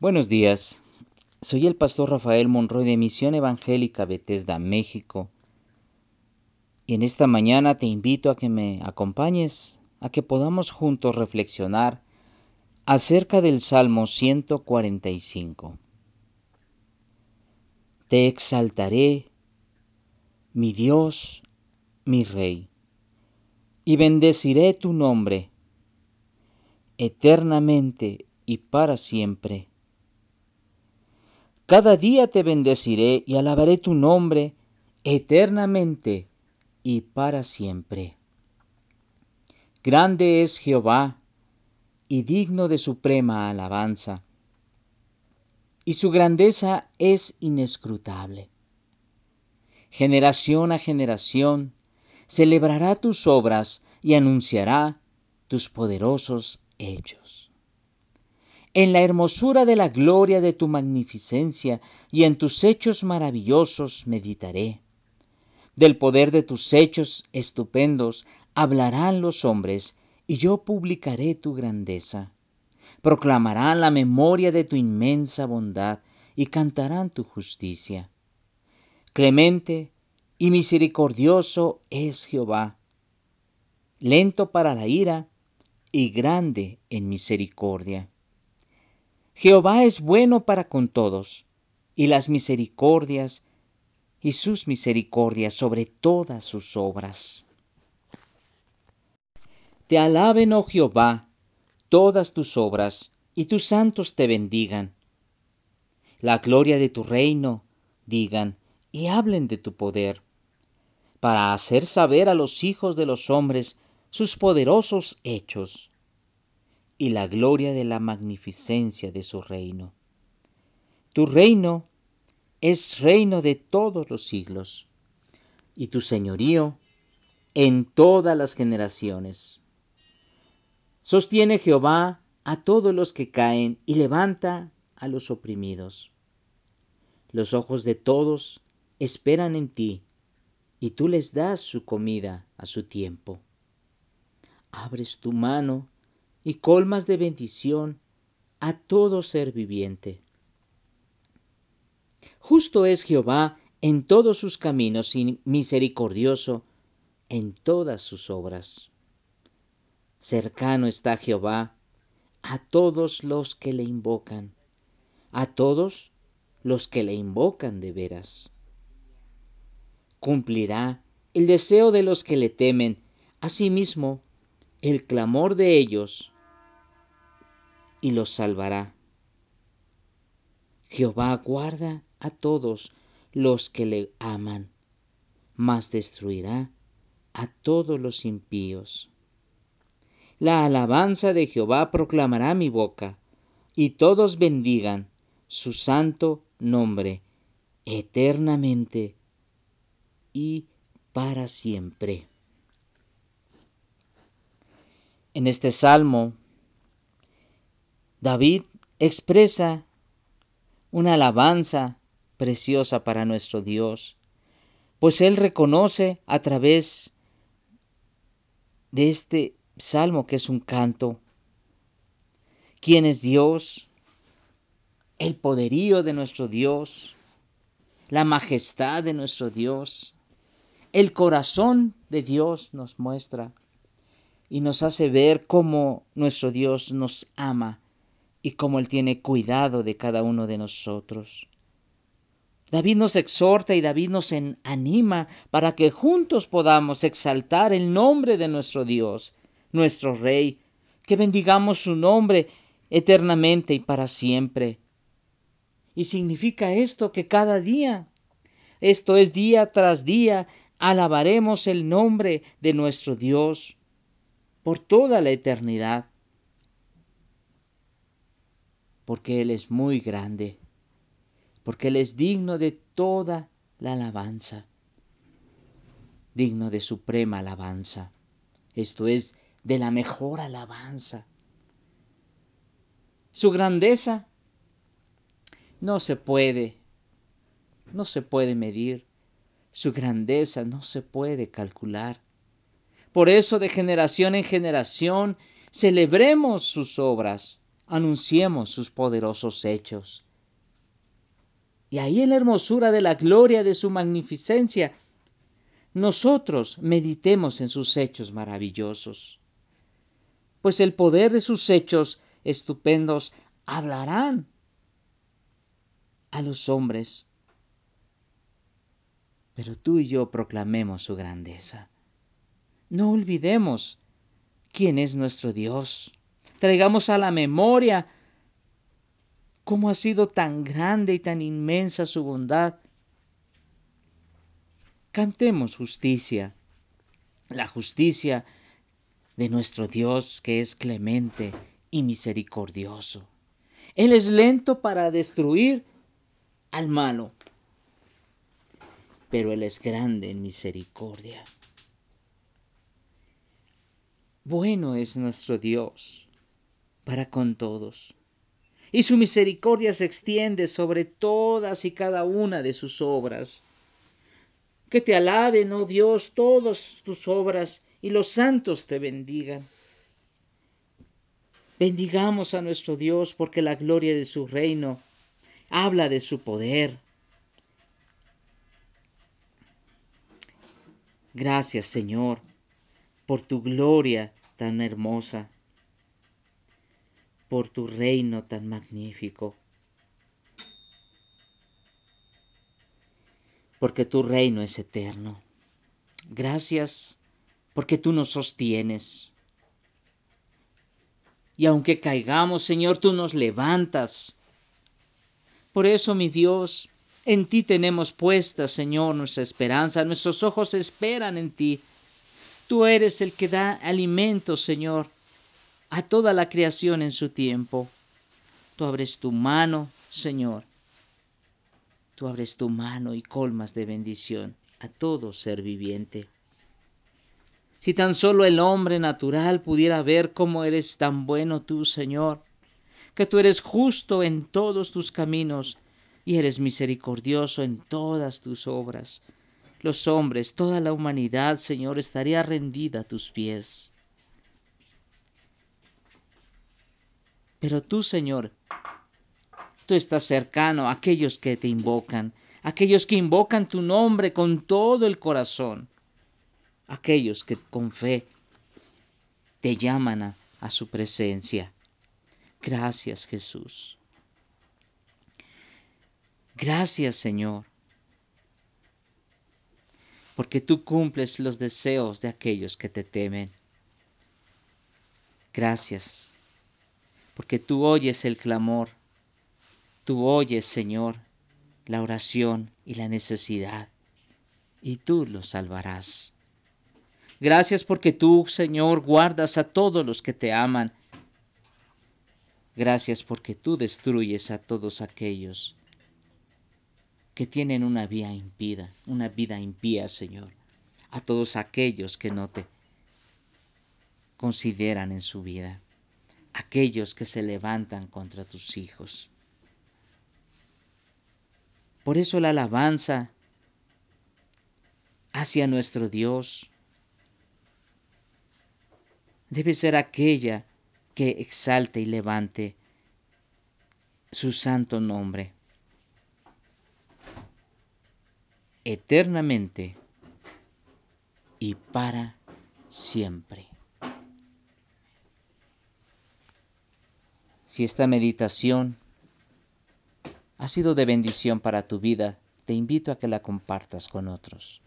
Buenos días, soy el pastor Rafael Monroy de Misión Evangélica Bethesda, México. Y en esta mañana te invito a que me acompañes, a que podamos juntos reflexionar acerca del Salmo 145. Te exaltaré, mi Dios, mi Rey, y bendeciré tu nombre eternamente y para siempre. Cada día te bendeciré y alabaré tu nombre eternamente y para siempre. Grande es Jehová y digno de suprema alabanza, y su grandeza es inescrutable. Generación a generación celebrará tus obras y anunciará tus poderosos hechos. En la hermosura de la gloria de tu magnificencia y en tus hechos maravillosos meditaré. Del poder de tus hechos estupendos hablarán los hombres, y yo publicaré tu grandeza. Proclamarán la memoria de tu inmensa bondad y cantarán tu justicia. Clemente y misericordioso es Jehová, lento para la ira y grande en misericordia. Jehová es bueno para con todos, y las misericordias y sus misericordias sobre todas sus obras. Te alaben, oh Jehová, todas tus obras, y tus santos te bendigan. La gloria de tu reino digan, y hablen de tu poder, para hacer saber a los hijos de los hombres sus poderosos hechos y la gloria de la magnificencia de su reino. Tu reino es reino de todos los siglos, y tu señorío en todas las generaciones. Sostiene Jehová a todos los que caen y levanta a los oprimidos. Los ojos de todos esperan en ti, y tú les das su comida a su tiempo abres tu mano y colmas de bendición a todo ser viviente. Justo es Jehová en todos sus caminos y misericordioso en todas sus obras. Cercano está Jehová a todos los que le invocan, a todos los que le invocan de veras. Cumplirá el deseo de los que le temen, asimismo el clamor de ellos y los salvará. Jehová guarda a todos los que le aman, mas destruirá a todos los impíos. La alabanza de Jehová proclamará mi boca, y todos bendigan su santo nombre eternamente y para siempre. En este salmo, David expresa una alabanza preciosa para nuestro Dios, pues él reconoce a través de este salmo que es un canto, quién es Dios, el poderío de nuestro Dios, la majestad de nuestro Dios, el corazón de Dios nos muestra y nos hace ver cómo nuestro Dios nos ama y cómo Él tiene cuidado de cada uno de nosotros. David nos exhorta y David nos anima para que juntos podamos exaltar el nombre de nuestro Dios, nuestro Rey, que bendigamos su nombre eternamente y para siempre. Y significa esto que cada día, esto es día tras día, alabaremos el nombre de nuestro Dios, por toda la eternidad, porque Él es muy grande, porque Él es digno de toda la alabanza, digno de suprema alabanza, esto es, de la mejor alabanza. Su grandeza no se puede, no se puede medir, su grandeza no se puede calcular. Por eso de generación en generación celebremos sus obras, anunciemos sus poderosos hechos. Y ahí en la hermosura de la gloria de su magnificencia, nosotros meditemos en sus hechos maravillosos. Pues el poder de sus hechos estupendos hablarán a los hombres. Pero tú y yo proclamemos su grandeza. No olvidemos quién es nuestro Dios. Traigamos a la memoria cómo ha sido tan grande y tan inmensa su bondad. Cantemos justicia, la justicia de nuestro Dios que es clemente y misericordioso. Él es lento para destruir al malo, pero Él es grande en misericordia. Bueno es nuestro Dios para con todos, y su misericordia se extiende sobre todas y cada una de sus obras. Que te alaben, oh Dios, todas tus obras, y los santos te bendigan. Bendigamos a nuestro Dios porque la gloria de su reino habla de su poder. Gracias, Señor, por tu gloria tan hermosa, por tu reino tan magnífico, porque tu reino es eterno. Gracias porque tú nos sostienes. Y aunque caigamos, Señor, tú nos levantas. Por eso, mi Dios, en ti tenemos puesta, Señor, nuestra esperanza. Nuestros ojos esperan en ti. Tú eres el que da alimento, Señor, a toda la creación en su tiempo. Tú abres tu mano, Señor. Tú abres tu mano y colmas de bendición a todo ser viviente. Si tan solo el hombre natural pudiera ver cómo eres tan bueno tú, Señor, que tú eres justo en todos tus caminos y eres misericordioso en todas tus obras. Los hombres, toda la humanidad, Señor, estaría rendida a tus pies. Pero tú, Señor, tú estás cercano a aquellos que te invocan, aquellos que invocan tu nombre con todo el corazón, aquellos que con fe te llaman a, a su presencia. Gracias Jesús. Gracias Señor, porque tú cumples los deseos de aquellos que te temen. Gracias, porque tú oyes el clamor, tú oyes Señor la oración y la necesidad, y tú los salvarás. Gracias porque tú, Señor, guardas a todos los que te aman Gracias porque tú destruyes a todos aquellos que tienen una vida impida, una vida impía, Señor. A todos aquellos que no te consideran en su vida. Aquellos que se levantan contra tus hijos. Por eso la alabanza hacia nuestro Dios debe ser aquella que exalte y levante su santo nombre eternamente y para siempre. Si esta meditación ha sido de bendición para tu vida, te invito a que la compartas con otros.